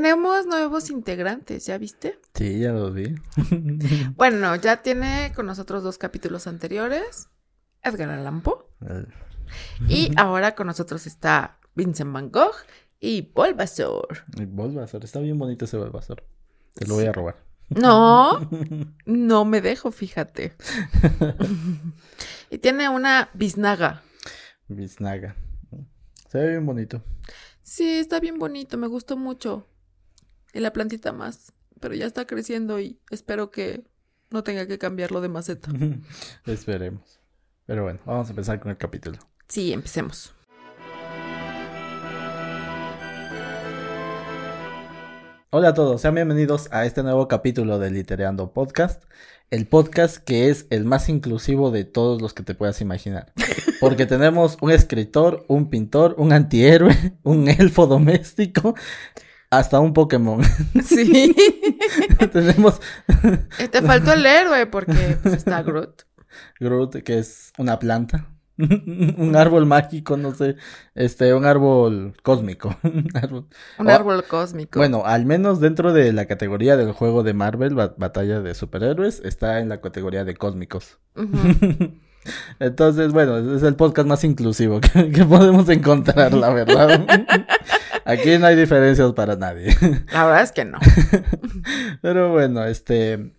Tenemos nuevos integrantes, ¿ya viste? Sí, ya los vi. Bueno, ya tiene con nosotros dos capítulos anteriores. Edgar Allan Poe. El- Y ahora con nosotros está Vincent Van Gogh y Bulbasaur. el Bulbasaur. Está bien bonito ese Bulbasaur. Te lo voy a robar. No, no me dejo, fíjate. y tiene una biznaga. Biznaga. Se ve bien bonito. Sí, está bien bonito, me gustó mucho. Y la plantita más, pero ya está creciendo y espero que no tenga que cambiarlo de maceta. Esperemos. Pero bueno, vamos a empezar con el capítulo. Sí, empecemos. Hola a todos, sean bienvenidos a este nuevo capítulo de Litereando Podcast. El podcast que es el más inclusivo de todos los que te puedas imaginar. Porque tenemos un escritor, un pintor, un antihéroe, un elfo doméstico, hasta un Pokémon. Sí. tenemos Eh, Te faltó el héroe porque pues, está Groot. Groot, que es una planta. un árbol mágico, no sé. Este, un árbol cósmico. Un árbol- Un cósmico. Bueno, al menos dentro de la categoría del juego de Marvel, ba- Batalla de Superhéroes, está en la categoría de cósmicos. Entonces, bueno, es el podcast más inclusivo que, que podemos encontrar, la verdad. Aquí no hay diferencias para nadie. La verdad es que no. Pero bueno, este,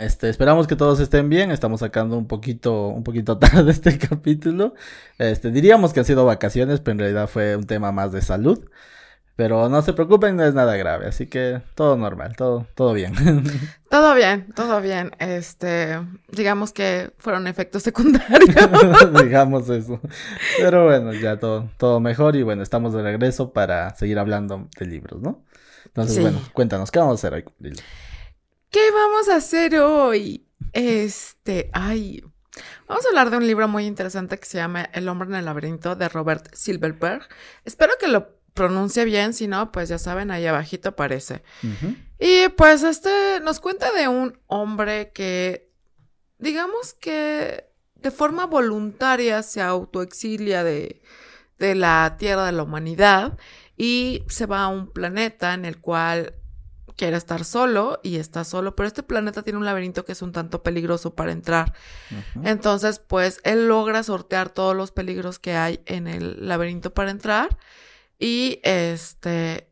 este, esperamos que todos estén bien. Estamos sacando un poquito, un poquito tarde este capítulo. Este, diríamos que han sido vacaciones, pero en realidad fue un tema más de salud. Pero no se preocupen, no es nada grave, así que todo normal, todo, todo bien. Todo bien, todo bien. Este, digamos que fueron efectos secundarios. Digamos eso. Pero bueno, ya todo, todo mejor y bueno, estamos de regreso para seguir hablando de libros, ¿no? Entonces, Sí. bueno, cuéntanos, ¿qué vamos a hacer hoy? ¿Qué vamos a hacer hoy? Este, ay, vamos a hablar de un libro muy interesante que se llama El hombre en el laberinto de Robert Silverberg. Espero que lo pronuncie bien, si no, pues ya saben, ahí abajito aparece. Y pues este nos cuenta de un hombre que, digamos que de forma voluntaria se autoexilia de, de la tierra de la humanidad y se va a un planeta en el cual quiere estar solo y está solo, pero este planeta tiene un laberinto que es un tanto peligroso para entrar. Entonces, pues él logra sortear todos los peligros que hay en el laberinto para entrar y este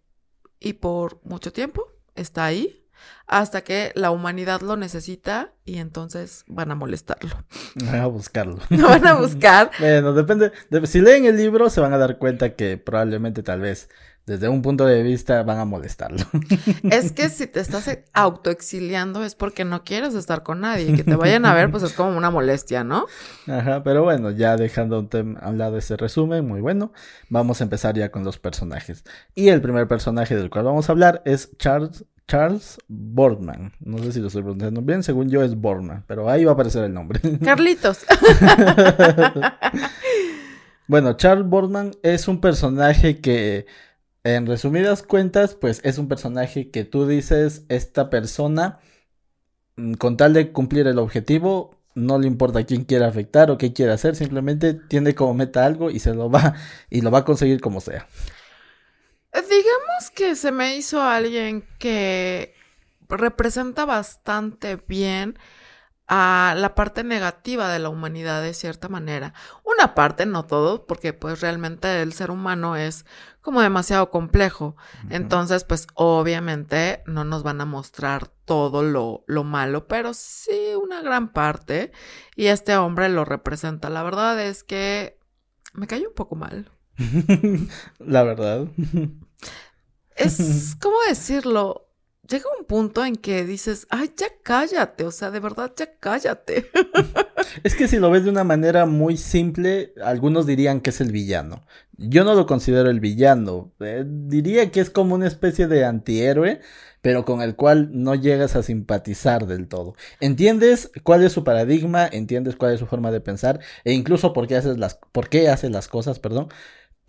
y por mucho tiempo está ahí hasta que la humanidad lo necesita y entonces van a molestarlo. Voy a buscarlo. Lo van a buscar. Bueno, depende. de- si leen el libro, se van a dar cuenta que probablemente, tal vez, desde un punto de vista, van a molestarlo. Es que si te estás autoexiliando es porque no quieres estar con nadie y que te vayan a ver pues es como una molestia, ¿no? Ajá, pero bueno, ya dejando a un lado ese resumen, muy bueno, vamos a empezar ya con los personajes. Y el primer personaje del cual vamos a hablar es Charles, Charles Boardman. No sé si lo estoy pronunciando bien, según yo es Boardman, pero ahí va a aparecer el nombre. Carlitos. Bueno, Charles Boardman es un personaje que, en resumidas cuentas, pues es un personaje que tú dices, esta persona, mm, con tal de cumplir el objetivo, no le importa quién quiera afectar o qué quiere hacer, simplemente tiene como meta algo y se lo va, y lo va a conseguir como sea. Digamos que se me hizo alguien que representa bastante bien a la parte negativa de la humanidad de cierta manera. Una parte, no todo, porque pues realmente el ser humano es como demasiado complejo. Entonces, pues obviamente no nos van a mostrar todo lo, lo malo, pero sí una gran parte. Y este hombre lo representa. La verdad es que me cayó un poco mal. La verdad. Es, ¿cómo decirlo? Llega un punto en que dices, ay, ya cállate, o sea, de verdad, ya cállate. Es que si lo ves de una manera muy simple, algunos dirían que es el villano. Yo no lo considero el villano. eh, diría que es como una especie de antihéroe, pero con el cual no llegas a simpatizar del todo. Entiendes cuál es su paradigma, entiendes cuál es su forma de pensar, e incluso por qué haces las, por qué hace las cosas, perdón.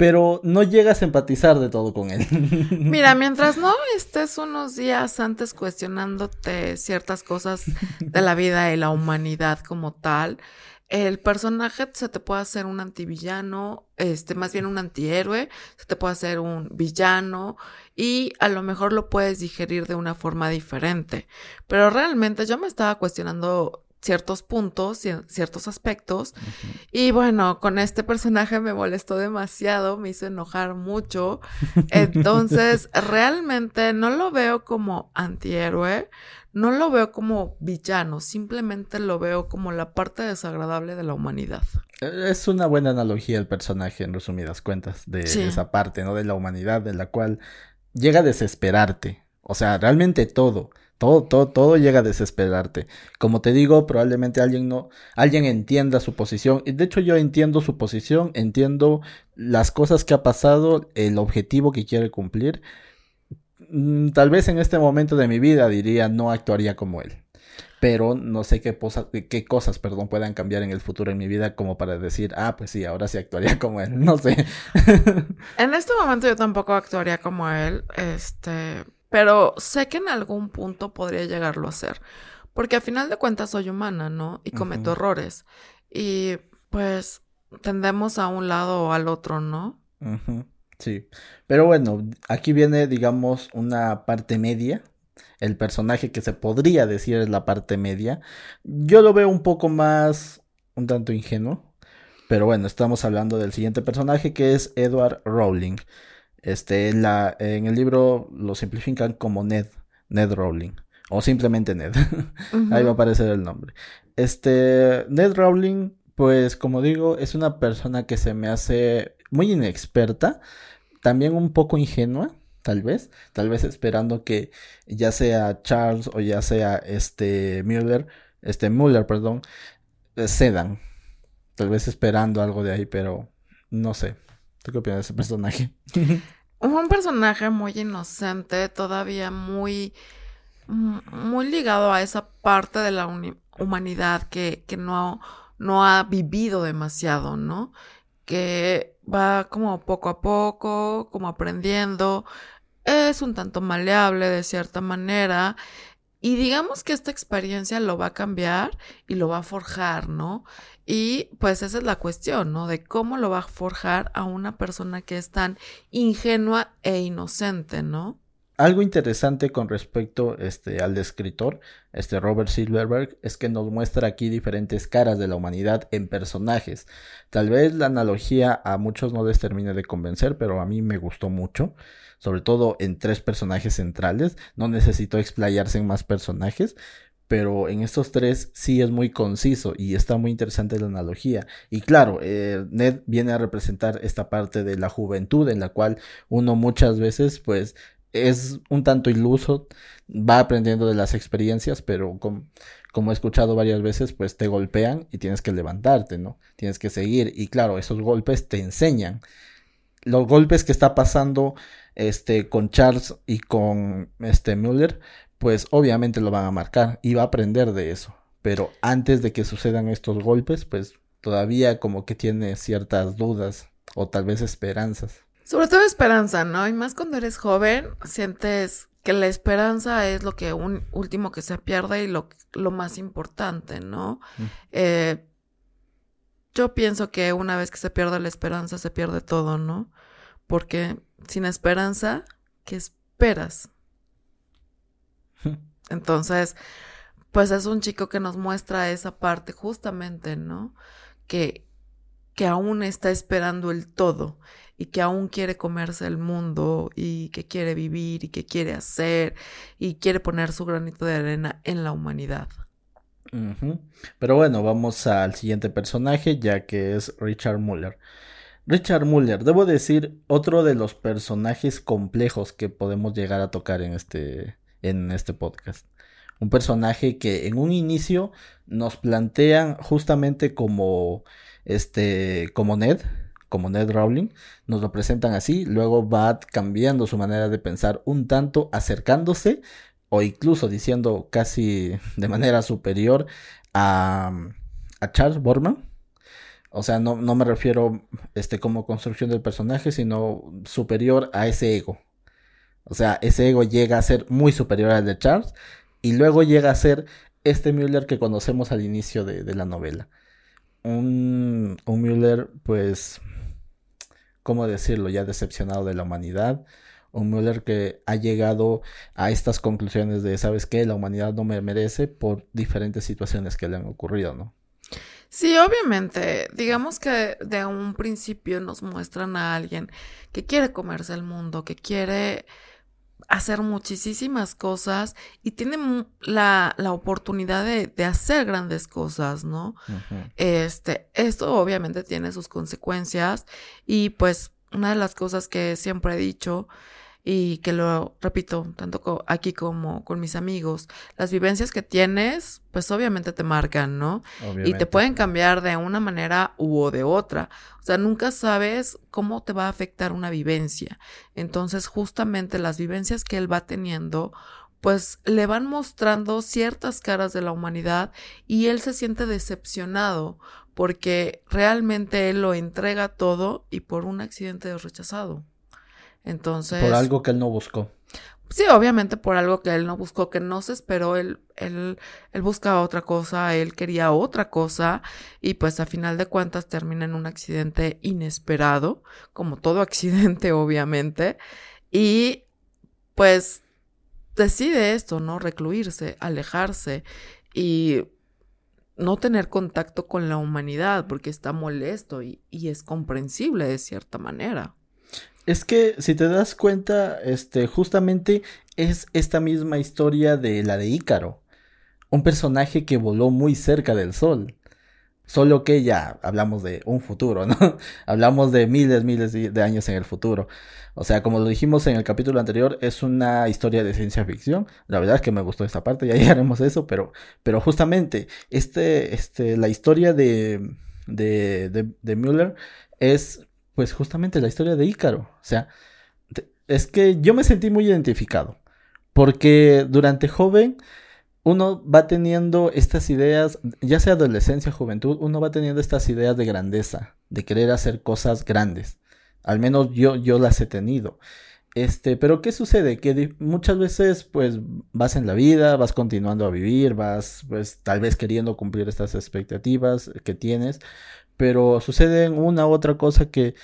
Pero no llegas a empatizar de todo con él. Mira, mientras no estés unos días antes cuestionándote ciertas cosas de la vida y la humanidad como tal, el personaje se te puede hacer un antivillano, este, más bien un antihéroe, se te puede hacer un villano y a lo mejor lo puedes digerir de una forma diferente. Pero realmente yo me estaba cuestionando ciertos puntos, ciertos aspectos. Y bueno, con este personaje me molestó demasiado, me hizo enojar mucho. Entonces, realmente no lo veo como antihéroe, no lo veo como villano, simplemente lo veo como la parte desagradable de la humanidad. Es una buena analogía el personaje, en resumidas cuentas, de, esa parte, ¿no? De la humanidad, de la cual llega a desesperarte. O sea, realmente todo. Todo, todo, todo llega a desesperarte. Como te digo, probablemente alguien no, alguien entienda su posición. De hecho, yo entiendo su posición, entiendo las cosas que ha pasado, el objetivo que quiere cumplir. Mm, tal vez en este momento de mi vida diría no actuaría como él. Pero no sé qué, qué cosas perdón, puedan cambiar en el futuro en mi vida como para decir, ah, pues sí, ahora sí actuaría como él. No sé. en este momento yo tampoco actuaría como él. Este. Pero sé que en algún punto podría llegarlo a hacer. Porque a final de cuentas soy humana, ¿no? Y cometo errores. Y pues tendemos a un lado o al otro, ¿no? Sí, pero bueno, aquí viene, digamos, una parte media. El personaje que se podría decir es la parte media. Yo lo veo un poco más, un tanto ingenuo. Pero bueno, estamos hablando del siguiente personaje que es Edward Rowling. Este, la, en el libro lo simplifican como Ned, Ned Rowling. O simplemente Ned. Ahí va a aparecer el nombre. Este, Ned Rowling, pues como digo, es una persona que se me hace muy inexperta también un poco ingenua, tal vez, tal vez esperando que ya sea Charles o ya sea este Müller, este Müller, perdón, eh, cedan. Tal vez esperando algo de ahí, pero no sé. ¿Tú qué opinas de ese personaje? un personaje muy inocente, todavía muy, muy ligado a esa parte de la humanidad que, que no, no ha vivido demasiado, ¿no? Que va como poco a poco, como aprendiendo, es un tanto maleable de cierta manera y digamos que esta experiencia lo va a cambiar y lo va a forjar, ¿no? Y pues esa es la cuestión, ¿no? De cómo lo va a forjar a una persona que es tan ingenua e inocente, ¿no? Algo interesante con respecto este, al escritor, este Robert Silverberg, es que nos muestra aquí diferentes caras de la humanidad en personajes. Tal vez la analogía a muchos no les termine de convencer, pero a mí me gustó mucho, sobre todo en tres personajes centrales. No necesito explayarse en más personajes, pero en estos tres sí es muy conciso y está muy interesante la analogía. Y claro, eh, Ned viene a representar esta parte de la juventud en la cual uno muchas veces pues es un tanto iluso, va aprendiendo de las experiencias, pero como he escuchado varias veces, pues te golpean y tienes que levantarte, ¿no? Tienes que seguir y claro, esos golpes te enseñan. Los golpes que está pasando este con Charles y con este Müller, pues obviamente lo van a marcar y va a aprender de eso. Pero antes de que sucedan estos golpes, pues todavía como que tiene ciertas dudas o tal vez esperanzas. Sobre todo esperanza, ¿no? Y más cuando eres joven, sientes que la esperanza es lo que un último que se pierde y lo, lo más importante, ¿no? Eh, yo pienso que una vez que se pierde la esperanza, se pierde todo, ¿no? Porque sin esperanza, ¿qué esperas? Entonces, pues es un chico que nos muestra esa parte justamente, ¿no? Que, que aún está esperando el todo y que aún quiere comerse el mundo y que quiere vivir y que quiere hacer y quiere poner su granito de arena en la humanidad. Pero bueno, vamos al siguiente personaje ya que es Richard Muller. Richard Muller, debo decir, otro de los personajes complejos que podemos llegar a tocar en este, en este podcast. Un personaje que en un inicio nos plantean justamente como este como Ned, como Ned Rowling, nos lo presentan así, luego va cambiando su manera de pensar un tanto, acercándose o incluso diciendo casi de manera superior a, a Charles Borman. O sea, no, no, me refiero este, como construcción del personaje, sino superior a ese ego. O sea, ese ego llega a ser muy superior al de Charles y luego llega a ser este Müller que conocemos al inicio de, de la novela. Un, un Müller, pues, ¿cómo decirlo? Ya decepcionado de la humanidad. Un Müller que ha llegado a estas conclusiones de, ¿sabes qué? La humanidad no me merece por diferentes situaciones que le han ocurrido, ¿no? Sí, obviamente. Digamos que de un principio nos muestran a alguien que quiere comerse el mundo, que quiere hacer muchísimas cosas y tiene la, la oportunidad de, de, hacer grandes cosas, ¿no? Este, esto obviamente tiene sus consecuencias y pues una de las cosas que siempre he dicho y que lo repito tanto aquí como con mis amigos, las vivencias que tienes, pues obviamente te marcan, ¿no? Y te pueden cambiar de una manera u de otra. O sea, nunca sabes cómo te va a afectar una vivencia. Entonces, justamente las vivencias que él va teniendo, pues le van mostrando ciertas caras de la humanidad y él se siente decepcionado porque realmente él lo entrega todo y por un accidente es rechazado. Entonces. Por algo que él no buscó. Sí, obviamente por algo que él no buscó, que no se esperó, él, él, él buscaba otra cosa, él quería otra cosa, y pues a final de cuentas termina en un accidente inesperado, como todo accidente, obviamente, y pues decide esto, ¿no? Recluirse, alejarse y no tener contacto con la humanidad porque está molesto y, y es comprensible de cierta manera. Es que si te das cuenta, este, justamente es esta misma historia de la de Ícaro. Un personaje que voló muy cerca del sol. Solo que ya hablamos de un futuro, ¿no? hablamos de miles, miles de años en el futuro. O sea, como lo dijimos en el capítulo anterior, es una historia de ciencia ficción. La verdad es que me gustó esta parte, ya llegaremos a eso, pero, pero justamente, este, este, la historia de, de, de, de Müller es pues justamente la historia de Ícaro. O sea, es que yo me sentí muy identificado. Porque durante joven uno va teniendo estas ideas, ya sea adolescencia, juventud, uno va teniendo estas ideas de grandeza, de querer hacer cosas grandes. Al menos yo, yo las he tenido. Este, pero ¿qué sucede? Que muchas veces pues vas en la vida, vas continuando a vivir, vas pues tal vez queriendo cumplir estas expectativas que tienes, pero sucede una u otra cosa que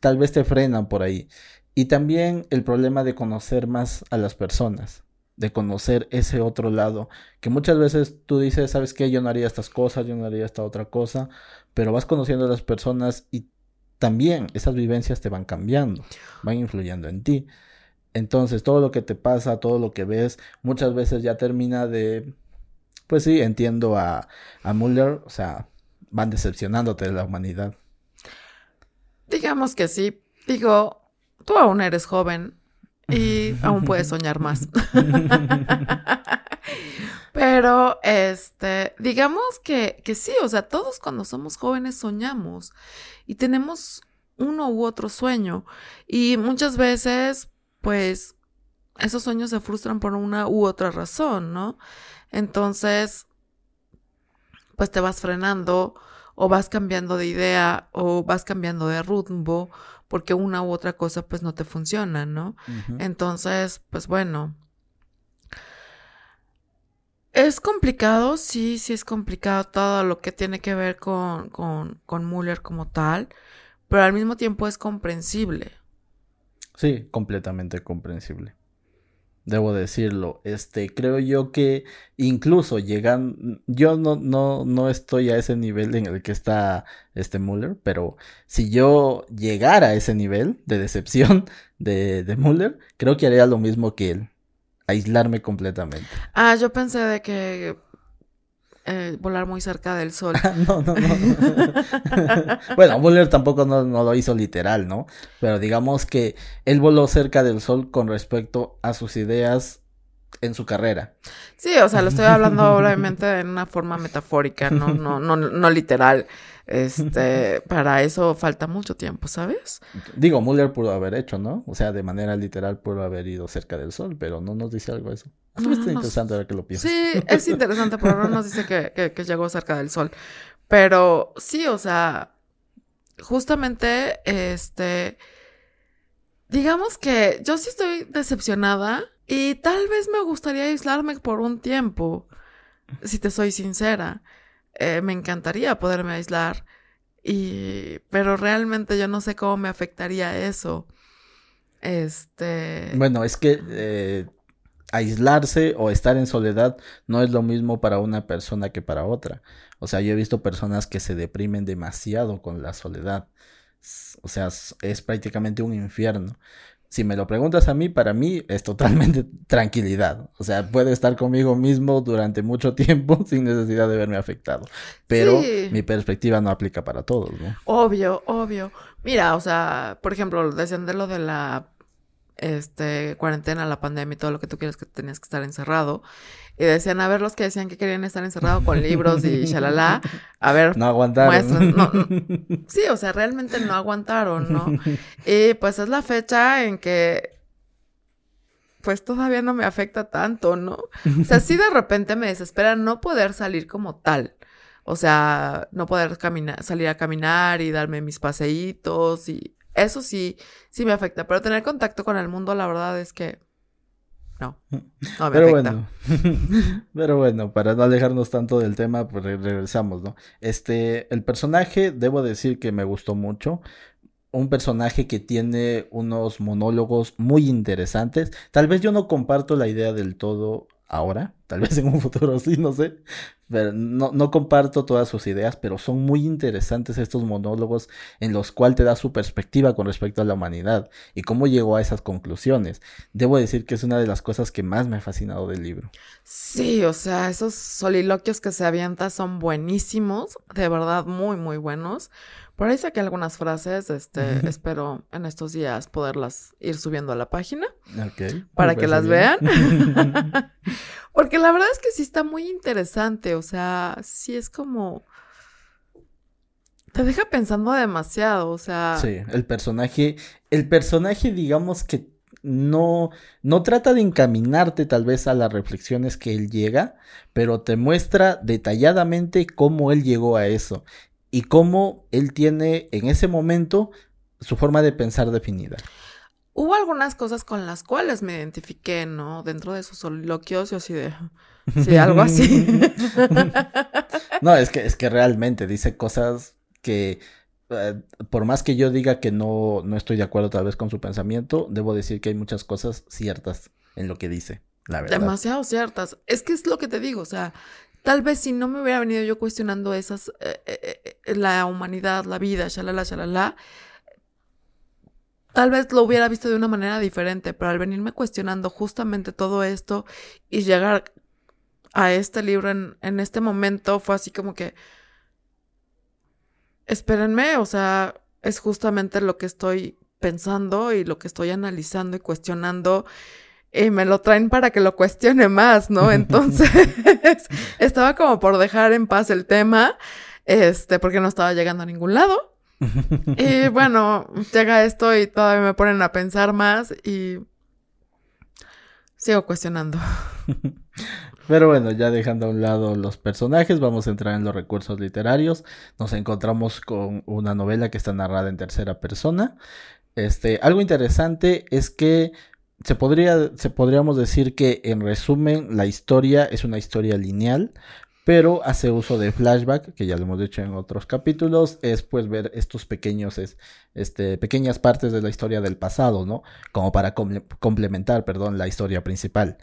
tal vez te frenan por ahí. Y también el problema de conocer más a las personas, de conocer ese otro lado, que muchas veces tú dices, ¿sabes qué? Yo no haría estas cosas, yo no haría esta otra cosa, pero vas conociendo a las personas y también esas vivencias te van cambiando, van influyendo en ti. Entonces, todo lo que te pasa, todo lo que ves, muchas veces ya termina de, pues sí, entiendo a, a Muller, o sea, van decepcionándote de la humanidad. Digamos que sí. Digo, tú aún eres joven y aún puedes soñar más. Pero, este, digamos que, que sí, o sea, todos cuando somos jóvenes soñamos y tenemos uno u otro sueño. Y muchas veces, pues, esos sueños se frustran por una u otra razón, ¿no? Entonces, pues te vas frenando o vas cambiando de idea o vas cambiando de rumbo porque una u otra cosa pues no te funciona, ¿no? Entonces, pues bueno. Es complicado, sí, sí es complicado todo lo que tiene que ver con, con, con Muller como tal, pero al mismo tiempo es comprensible. Sí, completamente comprensible debo decirlo. Este, creo yo que incluso llegan, yo no, no, no estoy a ese nivel en el que está este Muller, pero si yo llegara a ese nivel de decepción de, de Muller, creo que haría lo mismo que él. Aislarme completamente. Ah, yo pensé de que eh, volar muy cerca del sol. no, no, no. bueno, Muller tampoco no, lo hizo literal, ¿no? Pero digamos que él voló cerca del sol con respecto a sus ideas en su carrera. Sí, o sea, lo estoy hablando obviamente en una forma metafórica, no, no, no, no literal. Este, para eso falta mucho tiempo, ¿sabes? Digo, Muller pudo haber hecho, ¿no? O sea, de manera literal pudo haber ido cerca del sol, pero no nos dice algo eso. Es interesante ver que lo piensas. Sí, es interesante, pero no nos dice que, que, llegó cerca del sol. Pero sí, o sea, justamente, este, digamos que yo sí estoy decepcionada y tal vez me gustaría aislarme por un tiempo, si te soy sincera. Eh, me encantaría poderme aislar, y, pero realmente yo no sé cómo me afectaría eso. Este. Bueno, es que eh, aislarse o estar en soledad no es lo mismo para una persona que para otra. O sea, yo he visto personas que se deprimen demasiado con la soledad. O sea, es prácticamente un infierno. Si me lo preguntas a mí, para mí es totalmente tranquilidad. O sea, puede estar conmigo mismo durante mucho tiempo sin necesidad de verme afectado. Pero mi perspectiva no aplica para todos, ¿no? Obvio, obvio. Mira, o sea, por ejemplo, decían de lo de la este, cuarentena, la pandemia y todo lo que tú quieres que tenías que estar encerrado. Y decían, a ver, los que decían que querían estar encerrados con libros y shalala, a ver, no aguantaron. sí, o sea, realmente no aguantaron, ¿no? Y pues es la fecha en que pues todavía no me afecta tanto, ¿no? O sea, sí de repente me desespera no poder salir como tal. O sea, no poder caminar, salir a caminar y darme mis paseitos y eso sí, sí me afecta, pero tener contacto con el mundo, la verdad es que no, no me pero Bueno, pero bueno, para no alejarnos tanto del tema, pues regresamos, ¿no? Este, el personaje, debo decir que me gustó mucho. Un personaje que tiene unos monólogos muy interesantes. Tal vez yo no comparto la idea del todo ahora, tal vez en un futuro sí, no sé, no, no, comparto todas sus ideas, pero son muy interesantes estos monólogos en los cuales te da su perspectiva con respecto a la humanidad y cómo llegó a esas conclusiones. Debo decir que es una de las cosas que más me ha fascinado del libro. Sí, o sea, esos soliloquios que se avienta son buenísimos, de verdad muy, muy buenos. Por ahí saqué algunas frases, este, espero en estos días poderlas ir subiendo a la página. Para que las vean. Porque la verdad es que sí está muy interesante, o sea, sí es como... Te deja pensando demasiado, o sea... Sí, el personaje, el personaje digamos que no, no trata de encaminarte tal vez a las reflexiones que él llega, pero te muestra detalladamente cómo él llegó a eso y cómo él tiene en ese momento su forma de pensar definida. Hubo algunas cosas con las cuales me identifiqué, ¿no? Dentro de sus soliloquios, yo así de... Sí, algo así. no, es que, es que realmente dice cosas que... Eh, por más que yo diga que no, no estoy de acuerdo tal vez con su pensamiento, debo decir que hay muchas cosas ciertas en lo que dice, la verdad. Demasiado ciertas. Es que es lo que te digo, o sea, Tal vez si no me hubiera venido yo cuestionando esas, eh, eh, eh, la humanidad, la vida, shalala, shalala, tal vez lo hubiera visto de una manera diferente, pero al venirme cuestionando justamente todo esto y llegar a este libro en, en este momento fue así como que, espérenme, o sea, es justamente lo que estoy pensando y lo que estoy analizando y cuestionando y me lo traen para que lo cuestione más, ¿no? Entonces, estaba como por dejar en paz el tema, este, porque no estaba llegando a ningún lado. Y bueno, llega esto y todavía me ponen a pensar más y sigo cuestionando. Pero bueno, ya dejando a un lado los personajes, vamos a entrar en los recursos literarios. Nos encontramos con una novela que está narrada en tercera persona. Este, algo interesante es que se podría, se podríamos decir que en resumen la historia es una historia lineal, pero hace uso de flashback, que ya lo hemos dicho en otros capítulos, es pues ver estos pequeños, este, pequeñas partes de la historia del pasado, ¿no? Como para complementar, perdón, la historia principal.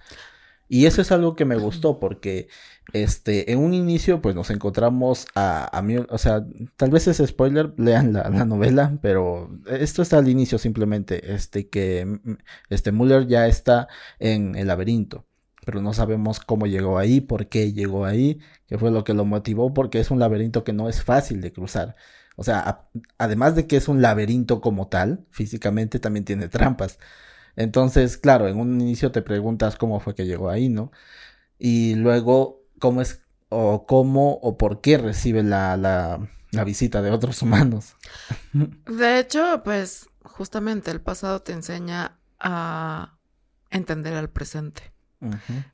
Y eso es algo que me gustó porque este, en un inicio pues nos encontramos a, a mí, o sea, tal vez es spoiler, lean la, la, novela, pero esto está al inicio simplemente, este, que este Muller ya está en el laberinto, pero no sabemos cómo llegó ahí, por qué llegó ahí, qué fue lo que lo motivó, porque es un laberinto que no es fácil de cruzar. O sea, además de que es un laberinto como tal, físicamente también tiene trampas. Entonces, claro, en un inicio te preguntas cómo fue que llegó ahí, ¿no? Y luego, cómo es, o cómo o por qué recibe la, la, la visita de otros humanos. De hecho, pues, justamente el pasado te enseña a entender al presente.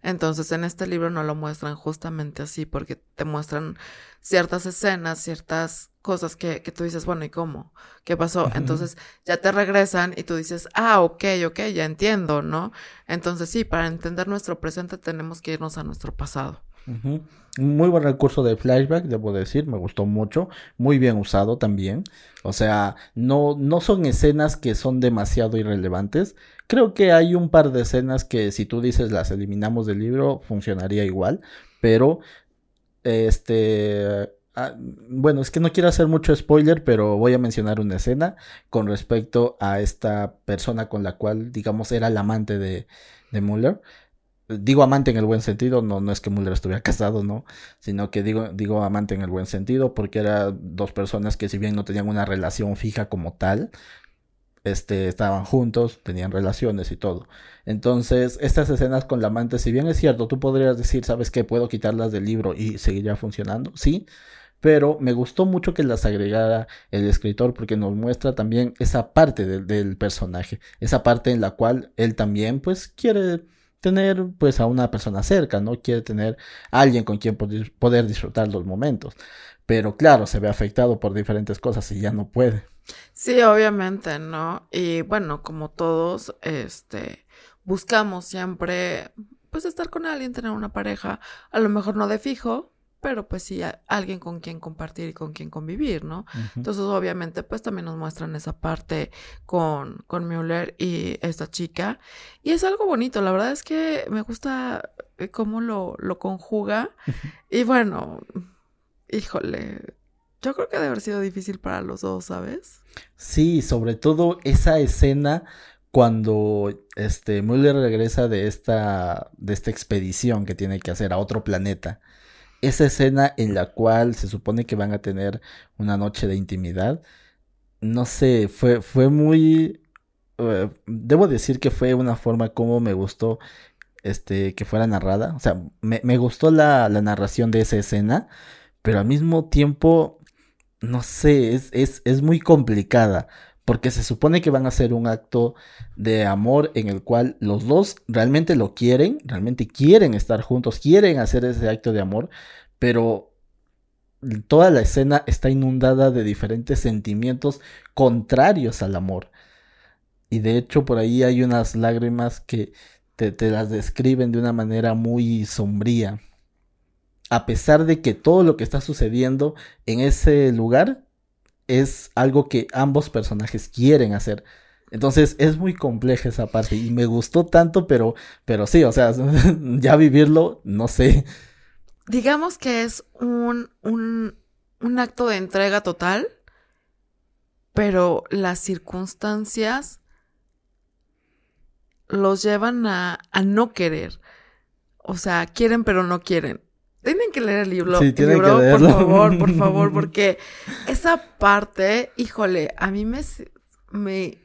Entonces en este libro no lo muestran justamente así porque te muestran ciertas escenas, ciertas cosas que, que tú dices, bueno, ¿y cómo? ¿Qué pasó? Entonces ya te regresan y tú dices, ah, ok, ok, ya entiendo, ¿no? Entonces sí, para entender nuestro presente tenemos que irnos a nuestro pasado. Muy buen recurso de flashback, debo decir, me gustó mucho, muy bien usado también. O sea, no, no son escenas que son demasiado irrelevantes. Creo que hay un par de escenas que si tú dices las eliminamos del libro, funcionaría igual, pero este Ah, bueno, es que no quiero hacer mucho spoiler, pero voy a mencionar una escena con respecto a esta persona con la cual, digamos, era el amante de, de Muller. Digo amante en el buen sentido, no, no es que Muller estuviera casado, no, sino que digo, digo amante en el buen sentido, porque eran dos personas que si bien no tenían una relación fija como tal, este, estaban juntos, tenían relaciones y todo. Entonces, estas escenas con la amante, si bien es cierto, tú podrías decir, ¿sabes qué? Puedo quitarlas del libro y seguiría funcionando, sí, pero me gustó mucho que las agregara el escritor porque nos muestra también esa parte del personaje, esa parte en la cual él también pues quiere tener pues a una persona cerca, ¿no? Quiere tener a alguien con quien poder disfrutar los momentos. Pero claro, se ve afectado por diferentes cosas y ya no puede. Sí, obviamente, ¿no? Y bueno, como todos, este, buscamos siempre pues estar con alguien, tener una pareja, a lo mejor no de fijo, pero pues sí, alguien con quien compartir y con quien convivir, ¿no? Entonces, obviamente, pues también nos muestran esa parte con, con Müller y esta chica. Y es algo bonito, la verdad es que me gusta eh, cómo lo, lo conjuga. y bueno, híjole, yo creo que debe haber sido difícil para los dos, ¿sabes? Sí, sobre todo esa escena cuando este Müller regresa de esta de esta expedición que tiene que hacer a otro planeta esa escena en la cual se supone que van a tener una noche de intimidad, no sé, fue, fue muy... Eh, debo decir que fue una forma como me gustó este, que fuera narrada. O sea, me, me gustó la, la, narración de esa escena, pero al mismo tiempo, no sé, es, es, es muy complicada. Porque se supone que van a hacer un acto de amor en el cual los dos realmente lo quieren, realmente quieren estar juntos, quieren hacer ese acto de amor, pero toda la escena está inundada de diferentes sentimientos contrarios al amor. Y de hecho por ahí hay unas lágrimas que te, te las describen de una manera muy sombría. A pesar de que todo lo que está sucediendo en ese lugar es algo que ambos personajes quieren hacer. Entonces es muy compleja esa parte y me gustó tanto, pero, pero sí, o sea, ya vivirlo, no sé. Digamos que es un, un, un acto de entrega total, pero las circunstancias los llevan a, a no querer. O sea, quieren pero no quieren. Tienen que leer el libro, sí, el libro por favor, por favor, porque esa parte, híjole, a mí me, me,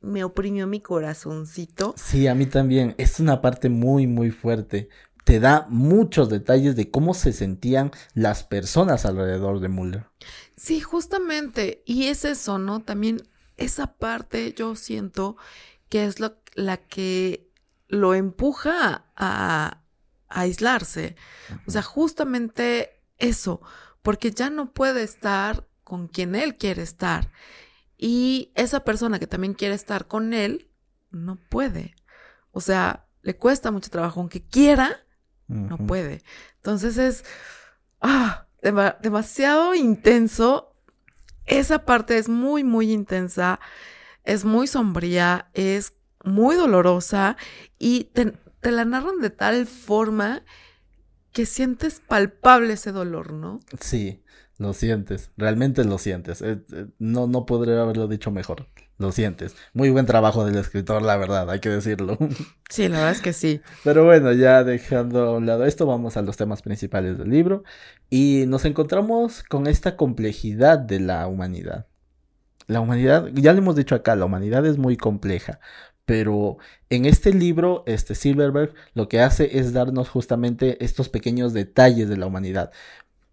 me oprimió mi corazoncito. Sí, a mí también. Es una parte muy, muy fuerte. Te da muchos detalles de cómo se sentían las personas alrededor de Muller. Sí, justamente. Y es eso, ¿no? También esa parte yo siento que es lo, la que lo empuja a, aislarse. O sea, justamente eso, porque ya no puede estar con quien él quiere estar. Y esa persona que también quiere estar con él, no puede. O sea, le cuesta mucho trabajo, aunque quiera, no puede. Entonces es ah, demasiado intenso. Esa parte es muy, muy intensa, es muy sombría, es muy dolorosa y te la narran de tal forma que sientes palpable ese dolor, ¿no? Sí, lo sientes, realmente lo sientes. Eh, eh, no, no podría haberlo dicho mejor. Lo sientes. Muy buen trabajo del escritor, la verdad, hay que decirlo. Sí, la verdad es que sí. Pero bueno, ya dejando a un lado esto, vamos a los temas principales del libro. Y nos encontramos con esta complejidad de la humanidad. La humanidad, ya lo hemos dicho acá, la humanidad es muy compleja. Pero en este libro, este Silverberg lo que hace es darnos justamente estos pequeños detalles de la humanidad,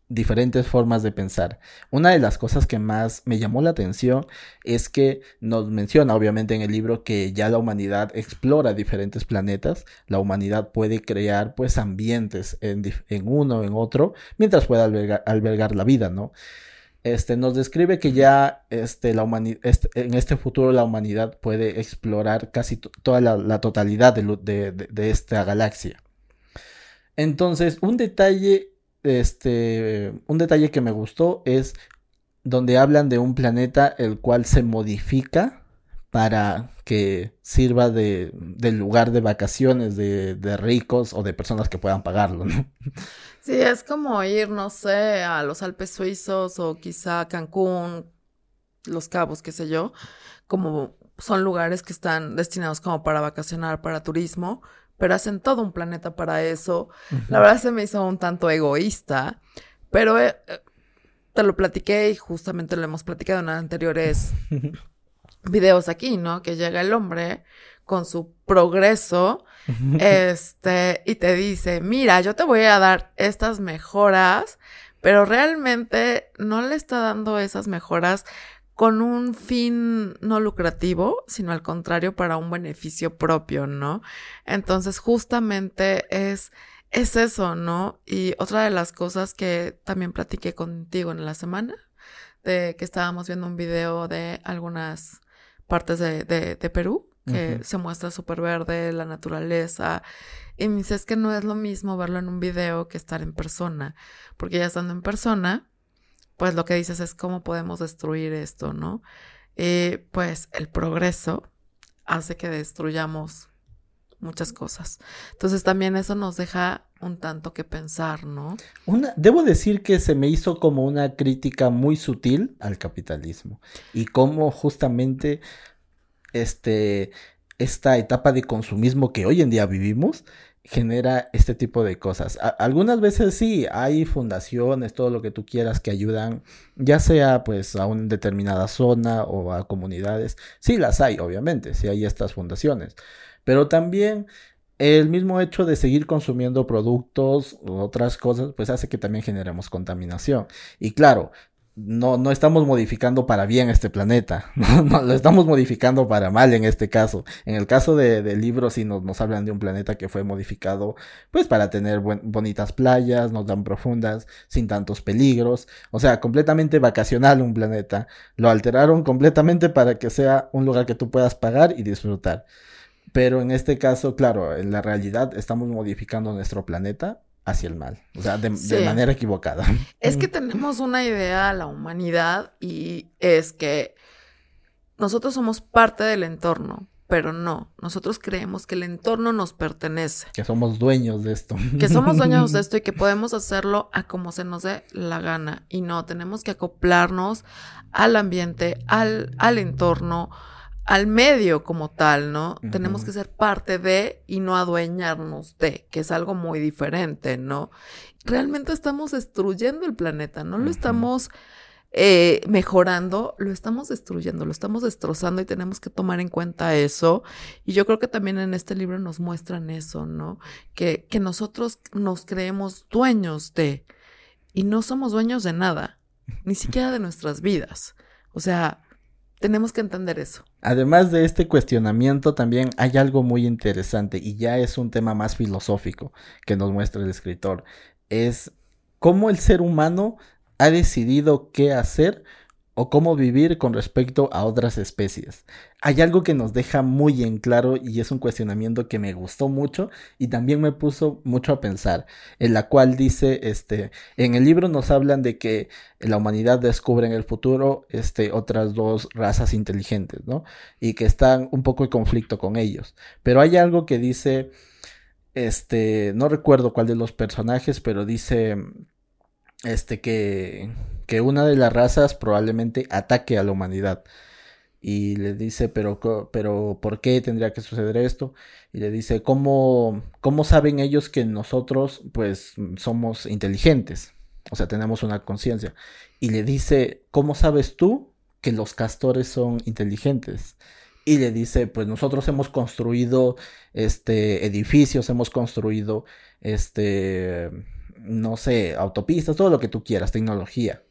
diferentes formas de pensar. Una de las cosas que más me llamó la atención es que nos menciona obviamente en el libro que ya la humanidad explora diferentes planetas, la humanidad puede crear pues ambientes en, en uno, en otro, mientras pueda albergar, albergar la vida, ¿no? Este, nos describe que ya este, la este, en este futuro la humanidad puede explorar casi toda la, totalidad de, de, esta galaxia. Entonces, un detalle, este, un detalle que me gustó es donde hablan de un planeta el cual se modifica para que sirva de, lugar de vacaciones de, de, ricos o de personas que puedan pagarlo, ¿no? Sí, es como ir, no sé, a los Alpes suizos o quizá Cancún, Los Cabos, qué sé yo, como son lugares que están destinados como para vacacionar, para turismo, pero hacen todo un planeta para eso. La verdad se me hizo un tanto egoísta, pero eh, te lo platiqué y justamente lo hemos platicado en anteriores videos aquí, ¿no? Que llega el hombre con su progreso, este, y te dice, mira, yo te voy a dar estas mejoras, pero realmente no le está dando esas mejoras con un fin no lucrativo, sino al contrario para un beneficio propio, ¿no? Entonces, justamente es, es eso, ¿no? Y otra de las cosas que también platiqué contigo en la semana, de que estábamos viendo un video de algunas partes de, de, de Perú, que se muestra súper verde, la naturaleza. Y me dice, es que no es lo mismo verlo en un video que estar en persona, porque ya estando en persona, pues lo que dices es cómo podemos destruir esto, ¿no? Y pues el progreso hace que destruyamos muchas cosas. Entonces también eso nos deja un tanto que pensar, ¿no? Una, debo decir que se me hizo como una crítica muy sutil al capitalismo y cómo justamente este, esta etapa de consumismo que hoy en día vivimos genera este tipo de cosas. algunas veces sí, hay fundaciones, todo lo que tú quieras que ayudan, ya sea pues a una determinada zona o a comunidades. Sí las hay, obviamente, sí hay estas fundaciones. Pero también el mismo hecho de seguir consumiendo productos u otras cosas, pues hace que también generemos contaminación. Y claro, no, no estamos modificando para bien este planeta, no, lo estamos modificando para mal en este caso. En el caso de, libro sí nos, nos, hablan de un planeta que fue modificado pues para tener bonitas playas, no tan profundas, sin tantos peligros, o sea, completamente vacacional un planeta. Lo alteraron completamente para que sea un lugar que tú puedas pagar y disfrutar. Pero en este caso, claro, en la realidad estamos modificando nuestro planeta hacia el mal, o sea, de, manera equivocada. Es que tenemos una idea de la humanidad y es que nosotros somos parte del entorno, pero no, nosotros creemos que el entorno nos pertenece. Que somos dueños de esto. Que somos dueños de esto y que podemos hacerlo a como se nos dé la gana. Y no, tenemos que acoplarnos al ambiente, al, al entorno, al medio como tal, ¿no? Tenemos que ser parte de y no adueñarnos de, que es algo muy diferente, ¿no? Realmente estamos destruyendo el planeta, no lo estamos eh, mejorando, lo estamos destruyendo, lo estamos destrozando y tenemos que tomar en cuenta eso. Y yo creo que también en este libro nos muestran eso, ¿no? Que, que nosotros nos creemos dueños de y no somos dueños de nada, ni siquiera de nuestras vidas. O sea, tenemos que entender eso. Además de este cuestionamiento, también hay algo muy interesante y ya es un tema más filosófico que nos muestra el escritor. Es cómo el ser humano ha decidido qué hacer o cómo vivir con respecto a otras especies. Hay algo que nos deja muy en claro y es un cuestionamiento que me gustó mucho y también me puso mucho a pensar, en la cual dice, este, en el libro nos hablan de que la humanidad descubre en el futuro, este, otras dos razas inteligentes, ¿no? Y que están un poco en conflicto con ellos. Pero hay algo que dice, este, no recuerdo cuál de los personajes, pero dice, este, que que una de las razas probablemente ataque a la humanidad. Y le dice, pero, pero ¿por qué tendría que suceder esto? Y le dice, ¿cómo, ¿cómo saben ellos que nosotros pues somos inteligentes? O sea, tenemos una conciencia. Y le dice, ¿cómo sabes tú que los castores son inteligentes? Y le dice, pues nosotros hemos construido este edificios, hemos construido este no sé, autopistas, todo lo que tú quieras, tecnología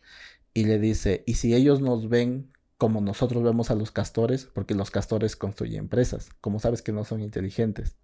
y le dice, ¿y si ellos nos ven como nosotros vemos a los castores? Porque los castores construyen empresas, como sabes que no son inteligentes.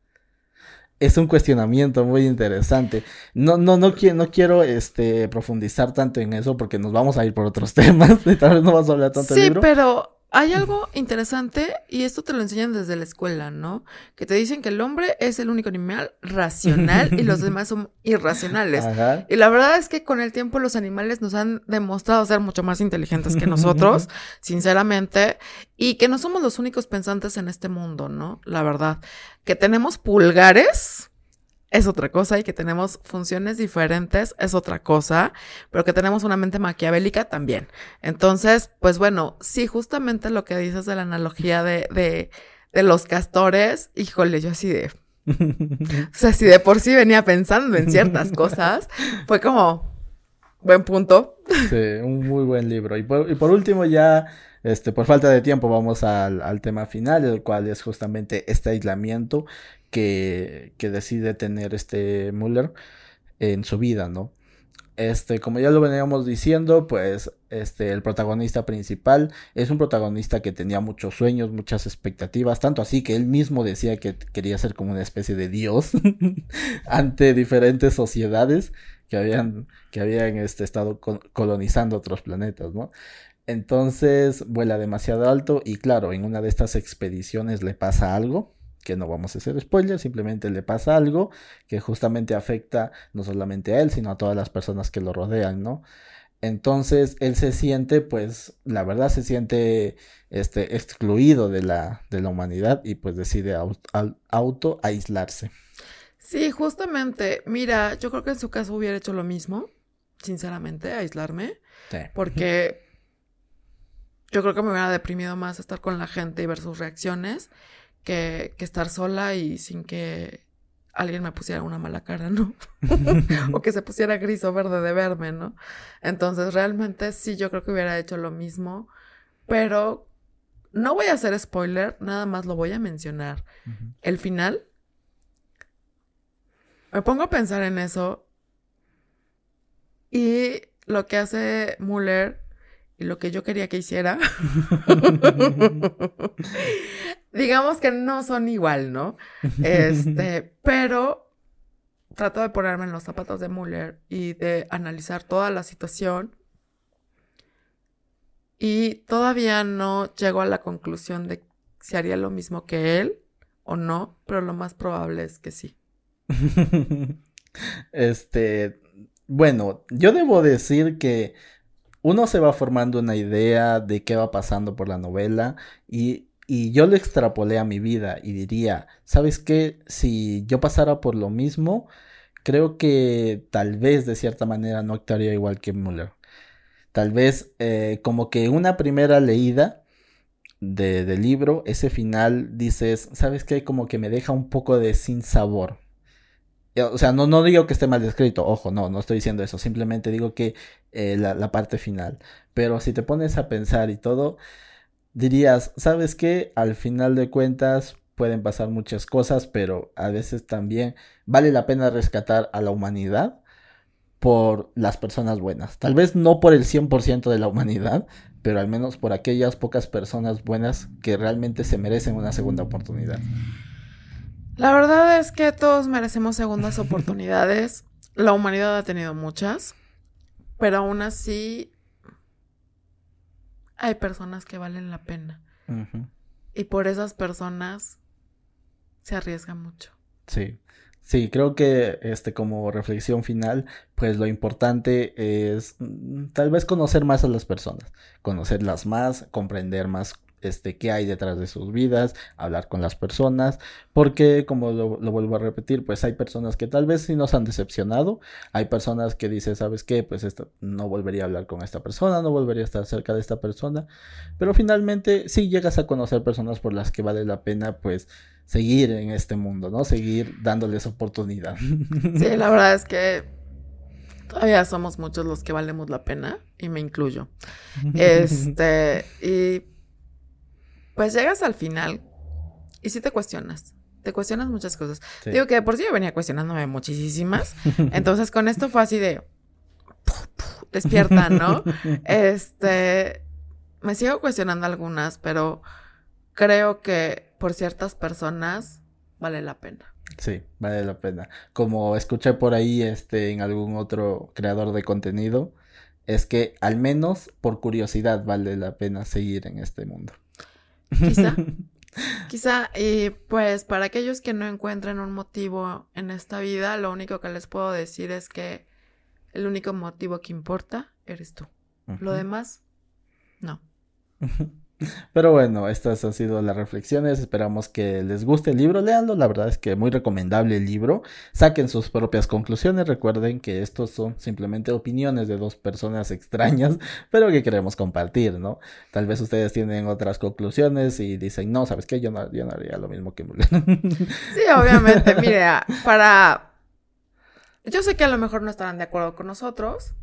Es un cuestionamiento muy interesante. No, no, no, quiero, no quiero este, profundizar tanto en eso porque nos vamos a ir por otros temas. Tal vez no vamos a hablar tanto Sí, pero hay algo interesante y esto te lo enseñan desde la escuela, ¿no? Que te dicen que el hombre es el único animal racional y los demás son irracionales. Y la verdad es que con el tiempo los animales nos han demostrado ser mucho más inteligentes que nosotros, sinceramente, y que no somos los únicos pensantes en este mundo, ¿no? La verdad. Que tenemos pulgares es otra cosa y que tenemos funciones diferentes es otra cosa, pero que tenemos una mente maquiavélica también. Entonces, pues bueno, sí, justamente lo que dices de la analogía de, de, de los castores, híjole, yo así de... o sea, si de por sí venía pensando en ciertas cosas, fue como, buen punto. Sí, un muy buen libro. Y por, y por último ya, este, por falta de tiempo, vamos al, al tema final, el cual es justamente este aislamiento que, decide tener este Muller en su vida, ¿no? Este, como ya lo veníamos diciendo, pues este, el protagonista principal es un protagonista que tenía muchos sueños, muchas expectativas, tanto así que él mismo decía que quería ser como una especie de dios ante diferentes sociedades que habían, que habían este, estado colonizando otros planetas, ¿no? Entonces vuela demasiado alto y claro, en una de estas expediciones le pasa algo que no vamos a hacer spoiler, simplemente le pasa algo que justamente afecta no solamente a él, sino a todas las personas que lo rodean, ¿no? Entonces él se siente, pues, la verdad se siente este, excluido de la, de la humanidad y pues decide auto, aislarse. Sí, justamente, mira, yo creo que en su caso hubiera hecho lo mismo, sinceramente, aislarme, porque yo creo que me hubiera deprimido más estar con la gente y ver sus reacciones que, estar sola y sin que alguien me pusiera una mala cara, ¿no? o que se pusiera gris o verde de verme, ¿no? Entonces, realmente sí, yo creo que hubiera hecho lo mismo, pero no voy a hacer spoiler, nada más lo voy a mencionar. El final, me pongo a pensar en eso y lo que hace Muller y lo que yo quería que hiciera digamos que no son igual, ¿no? Este, pero trato de ponerme en los zapatos de Muller y de analizar toda la situación. Y todavía no llego a la conclusión de si haría lo mismo que él o no, pero lo más probable es que sí. este, bueno, yo debo decir que uno se va formando una idea de qué va pasando por la novela y y yo lo extrapolé a mi vida y diría, ¿sabes qué? Si yo pasara por lo mismo, creo que tal vez de cierta manera no actuaría igual que Muller. Tal vez eh, como que una primera leída de, del libro, ese final, dices, ¿sabes qué? Como que me deja un poco de sin sabor. O sea, no, no digo que esté mal descrito, ojo, no, no estoy diciendo eso, simplemente digo que eh, la parte final. Pero si te pones a pensar y todo, dirías, ¿sabes qué? Al final de cuentas pueden pasar muchas cosas, pero a veces también vale la pena rescatar a la humanidad por las personas buenas. Tal vez no por el 100% de la humanidad, pero al menos por aquellas pocas personas buenas que realmente se merecen una segunda oportunidad. La verdad es que todos merecemos segundas oportunidades. La humanidad ha tenido muchas, pero aún así hay personas que valen la pena. Y por esas personas se arriesga mucho. Sí. Sí, creo que este como reflexión final, pues lo importante es mm, tal vez conocer más a las personas, conocerlas más, comprender más este, qué hay detrás de sus vidas, hablar con las personas, porque como lo, vuelvo a repetir, pues hay personas que tal vez sí nos han decepcionado, hay personas que dicen, ¿sabes qué? Pues no volvería a hablar con esta persona, no volvería a estar cerca de esta persona, pero finalmente sí llegas a conocer personas por las que vale la pena, pues, seguir en este mundo, ¿no? Seguir dándoles oportunidad. Sí, la verdad es que todavía somos muchos los que valemos la pena y me incluyo. Este, y pues llegas al final y sí te cuestionas. Te cuestionas muchas cosas. Digo que por sí yo venía cuestionándome muchísimas. Entonces con esto fue así de despierta, ¿no? Este me sigo cuestionando algunas, pero creo que por ciertas personas vale la pena. Sí, vale la pena. Como escuché por ahí este en algún otro creador de contenido, es que al menos por curiosidad vale la pena seguir en este mundo. Quizá. Quizá, y pues para aquellos que no encuentren un motivo en esta vida, lo único que les puedo decir es que el único motivo que importa eres tú. Lo demás, no. Pero bueno, estas han sido las reflexiones. Esperamos que les guste el libro. Leanlo, la verdad es que muy recomendable el libro. Saquen sus propias conclusiones. Recuerden que estos son simplemente opiniones de dos personas extrañas, pero que queremos compartir, ¿no? Tal vez ustedes tienen otras conclusiones y dicen, no, ¿sabes qué? Yo no, yo no haría lo mismo que Sí, obviamente. Mire, para. Yo sé que a lo mejor no estarán de acuerdo con nosotros.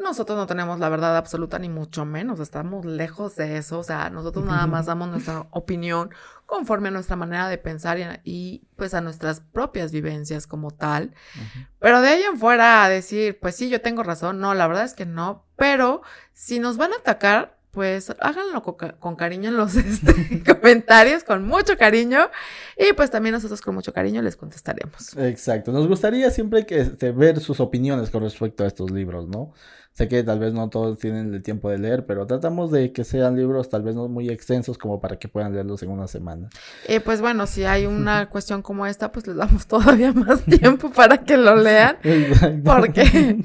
Nosotros no tenemos la verdad absoluta ni mucho menos, estamos lejos de eso, o sea, nosotros nada más damos nuestra opinión conforme a nuestra manera de pensar y, pues a nuestras propias vivencias como tal. Pero de ahí en fuera a decir, pues sí, yo tengo razón, no, la verdad es que no, pero si nos van a atacar, pues háganlo con, cariño en los este, comentarios, con mucho cariño. Y pues también nosotros con mucho cariño les contestaremos. Exacto. Nos gustaría siempre que este, ver sus opiniones con respecto a estos libros, ¿no? Sé que tal vez no todos tienen el tiempo de leer, pero tratamos de que sean libros tal vez no muy extensos como para que puedan leerlos en una semana. Eh, pues bueno, si hay una cuestión como esta, pues les damos todavía más tiempo para que lo lean. Porque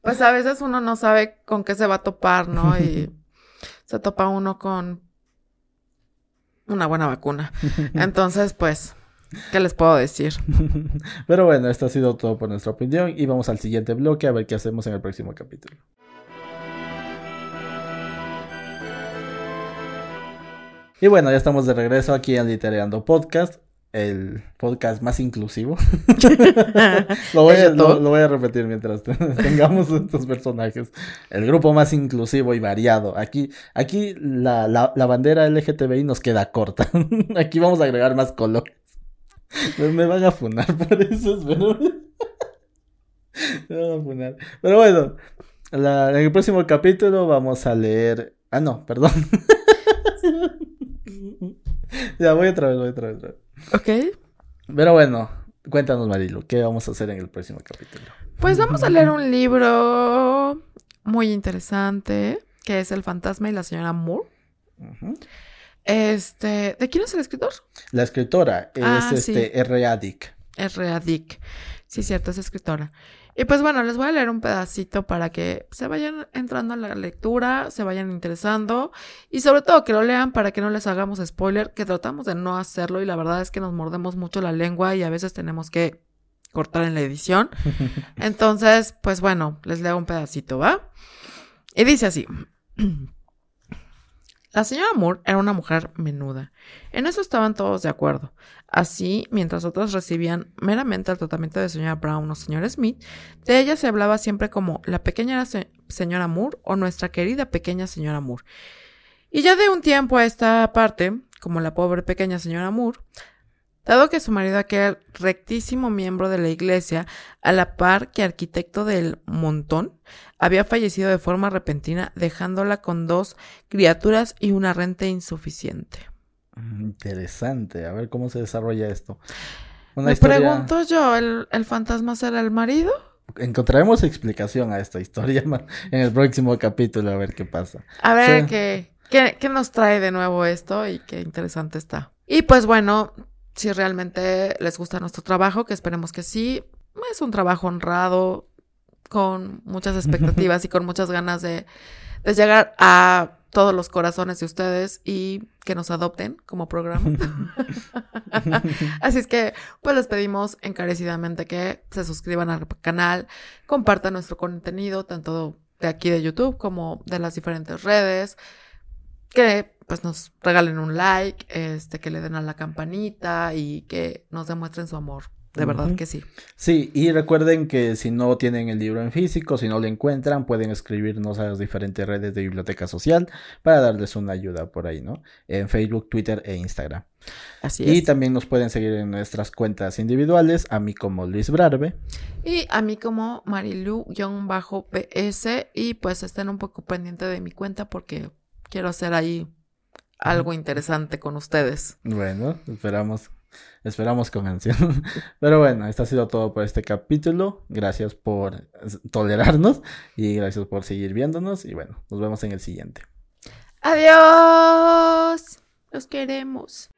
pues a veces uno no sabe con qué se va a topar, ¿no? Y se topa uno con una buena vacuna. Entonces, pues ¿Qué les puedo decir? Pero bueno, esto ha sido todo por nuestra opinión y vamos al siguiente bloque a ver qué hacemos en el próximo capítulo. Y bueno, ya estamos de regreso aquí en Literando Podcast, el podcast más inclusivo. lo, voy a, repetir mientras tengamos estos personajes. El grupo más inclusivo y variado. Aquí, aquí la, la bandera LGTBI nos queda corta. aquí vamos a agregar más Me, van a funar por eso, pero. Me van a funar. Pero bueno, en el próximo capítulo vamos a leer. Ah, no, perdón. ya, voy otra vez, voy otra vez. Ok. Pero bueno, cuéntanos, Marilu, ¿qué vamos a hacer en el próximo capítulo? Pues vamos a leer un libro muy interesante que es El fantasma y la señora Moore. Este, ¿de quién es el escritor? La escritora es ah, este R.A. Dick. R.A. Dick. Sí, cierto, es escritora. Y pues bueno, les voy a leer un pedacito para que se vayan entrando en la lectura, se vayan interesando y sobre todo que lo lean para que no les hagamos spoiler, que tratamos de no hacerlo y la verdad es que nos mordemos mucho la lengua y a veces tenemos que cortar en la edición. Entonces, pues bueno, les leo un pedacito, ¿va? Y dice así. La señora Moore era una mujer menuda. En eso estaban todos de acuerdo. Así, mientras otros recibían meramente el tratamiento de señora Brown o señor Smith, de ella se hablaba siempre como la pequeña señora Moore o nuestra querida pequeña señora Moore. Y ya de un tiempo a esta parte, como la pobre pequeña señora Moore, dado que su marido aquel rectísimo miembro de la iglesia, a la par que arquitecto del montón, había fallecido de forma repentina, dejándola con dos criaturas y una renta insuficiente. Mm, interesante, a ver cómo se desarrolla esto. Me pregunto yo, ¿el, fantasma será el marido? Encontraremos explicación a esta historia en el próximo capítulo, a ver qué pasa. A ver qué, qué, qué nos trae de nuevo esto y qué interesante está. Y pues bueno, si realmente les gusta nuestro trabajo, que esperemos que sí. Es un trabajo honrado, con muchas expectativas y con muchas ganas de, llegar a todos los corazones de ustedes y que nos adopten como programa. Así es que, pues les pedimos encarecidamente que se suscriban al canal, compartan nuestro contenido, tanto de aquí de YouTube como de las diferentes redes, que pues nos regalen un like, este, que le den a la campanita y que nos demuestren su amor. De verdad que sí. Sí, y recuerden que si no tienen el libro en físico, si no lo encuentran, pueden escribirnos a las diferentes redes de biblioteca social para darles una ayuda por ahí, ¿no? En Facebook, Twitter e Instagram. Así es. Y también nos pueden seguir en nuestras cuentas individuales, a mí como Luis Brarbe. Y a mí como Marilu-PS. Y pues estén un poco pendientes de mi cuenta porque quiero hacer ahí algo interesante con ustedes. Bueno, esperamos, esperamos con ansia. Pero bueno, esto ha sido todo por este capítulo. Gracias por tolerarnos y gracias por seguir viéndonos. Y bueno, nos vemos en el siguiente. Adiós. Los queremos.